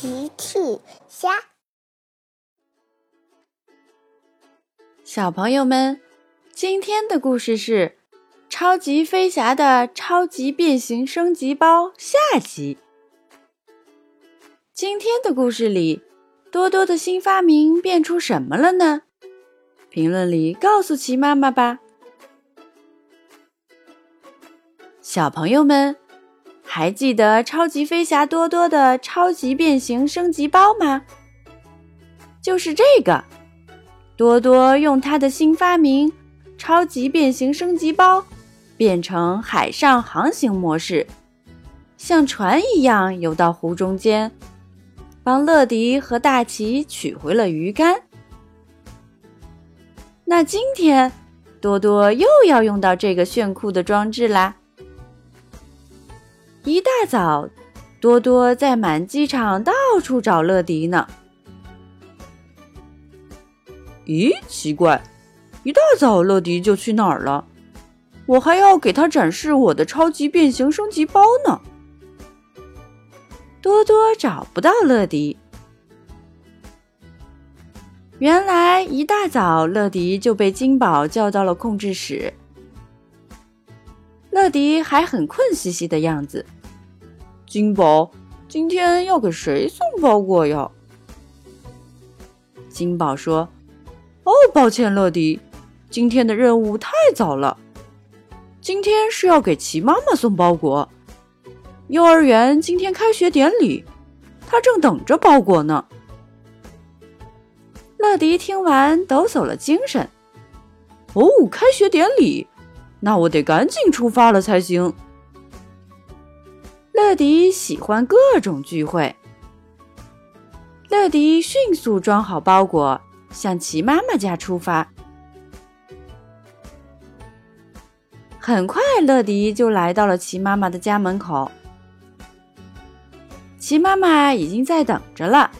奇趣虾，小朋友们，今天的故事是《超级飞侠的超级变形升级包》下集。今天的故事里，多多的新发明变出什么了呢？评论里告诉奇妈妈吧。小朋友们。还记得超级飞侠多多的超级变形升级包吗？就是这个，多多用他的新发明——超级变形升级包，变成海上航行模式，像船一样游到湖中间，帮乐迪和大奇取回了鱼竿。那今天，多多又要用到这个炫酷的装置啦！一大早，多多在满机场到处找乐迪呢。咦，奇怪，一大早乐迪就去哪儿了？我还要给他展示我的超级变形升级包呢。多多找不到乐迪，原来一大早乐迪就被金宝叫到了控制室。乐迪还很困兮兮的样子。金宝，今天要给谁送包裹呀？金宝说：“哦，抱歉，乐迪，今天的任务太早了。今天是要给齐妈妈送包裹。幼儿园今天开学典礼，她正等着包裹呢。”乐迪听完，抖擞了精神。哦，开学典礼，那我得赶紧出发了才行。乐迪喜欢各种聚会。乐迪迅速装好包裹，向齐妈妈家出发。很快，乐迪就来到了齐妈妈的家门口。齐妈妈已经在等着了。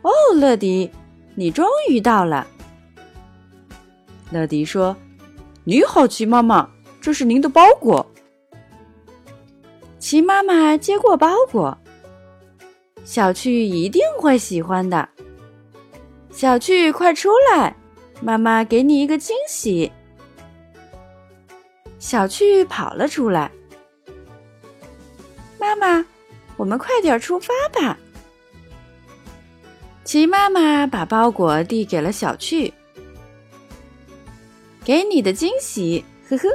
哦，乐迪，你终于到了。乐迪说：“你好，齐妈妈，这是您的包裹。”齐妈妈接过包裹，小趣一定会喜欢的。小趣，快出来，妈妈给你一个惊喜。小趣跑了出来，妈妈，我们快点出发吧。齐妈妈把包裹递给了小趣，给你的惊喜，呵呵。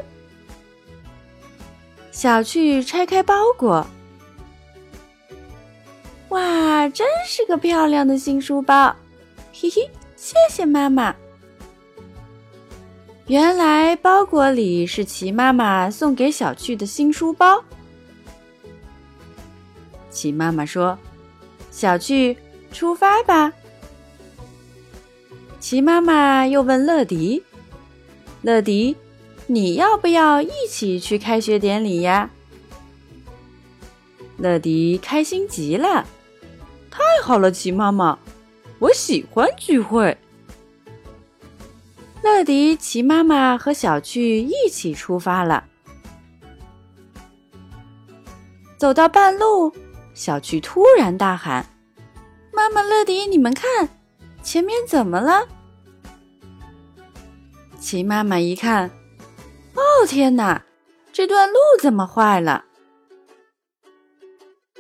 小趣拆开包裹，哇，真是个漂亮的新书包！嘿嘿，谢谢妈妈。原来包裹里是齐妈妈送给小趣的新书包。齐妈妈说：“小趣，出发吧。”齐妈妈又问乐迪：“乐迪。”你要不要一起去开学典礼呀？乐迪开心极了，太好了，齐妈妈，我喜欢聚会。乐迪、齐妈妈和小趣一起出发了。走到半路，小趣突然大喊：“妈妈，乐迪，你们看，前面怎么了？”齐妈妈一看。哦天哪，这段路怎么坏了？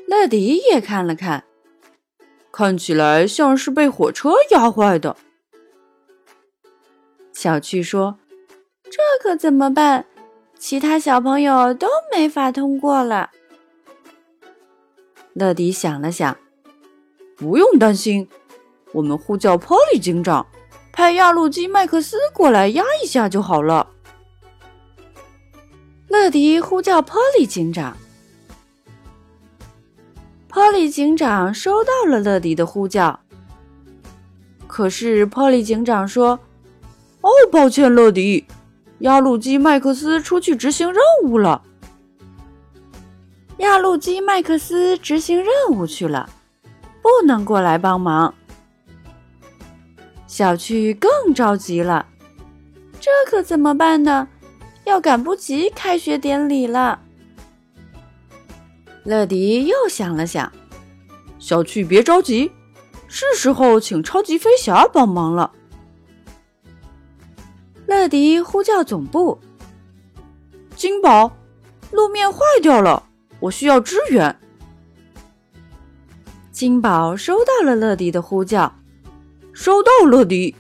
乐迪也看了看，看起来像是被火车压坏的。小趣说：“这可怎么办？其他小朋友都没法通过了。”乐迪想了想，不用担心，我们呼叫波利警长，派压路机麦克斯过来压一下就好了。乐迪呼叫波利警长，波利警长收到了乐迪的呼叫。可是波利警长说：“哦，抱歉，乐迪，压路机麦克斯出去执行任务了。压路机麦克斯执行任务去了，不能过来帮忙。”小趣更着急了，这可怎么办呢？要赶不及开学典礼了。乐迪又想了想，小趣别着急，是时候请超级飞侠帮忙了。乐迪呼叫总部：“金宝，路面坏掉了，我需要支援。”金宝收到了乐迪的呼叫，收到，乐迪。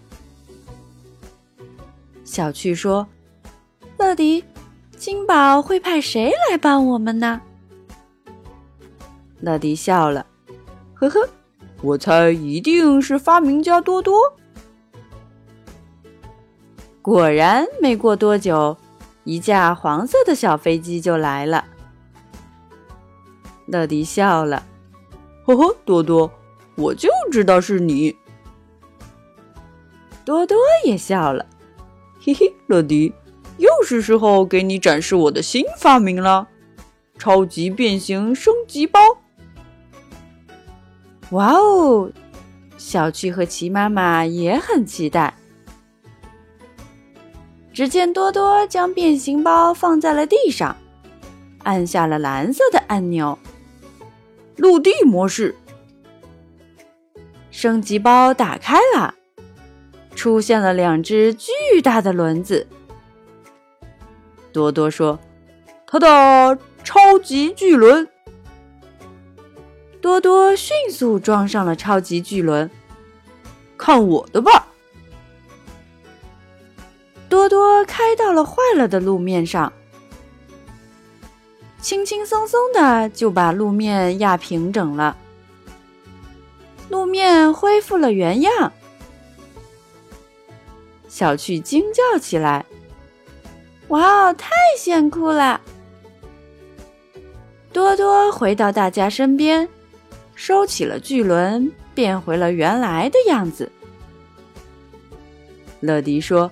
小趣说：“乐迪，金宝会派谁来帮我们呢？”乐迪笑了，呵呵，我猜一定是发明家多多。果然，没过多久，一架黄色的小飞机就来了。乐迪笑了，呵呵，多多，我就知道是你。多多也笑了。嘿嘿，乐迪，又是时候给你展示我的新发明了——超级变形升级包！哇哦，小趣和齐妈妈也很期待。只见多多将变形包放在了地上，按下了蓝色的按钮，陆地模式，升级包打开了。出现了两只巨大的轮子。多多说：“他的超级巨轮。”多多迅速装上了超级巨轮，看我的吧！多多开到了坏了的路面上，轻轻松松的就把路面压平整了，路面恢复了原样。小趣惊叫起来：“哇哦，太炫酷了！”多多回到大家身边，收起了巨轮，变回了原来的样子。乐迪说：“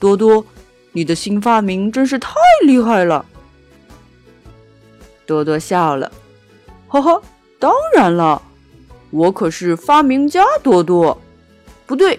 多多，你的新发明真是太厉害了！”多多笑了：“呵呵，当然了，我可是发明家多多，不对。”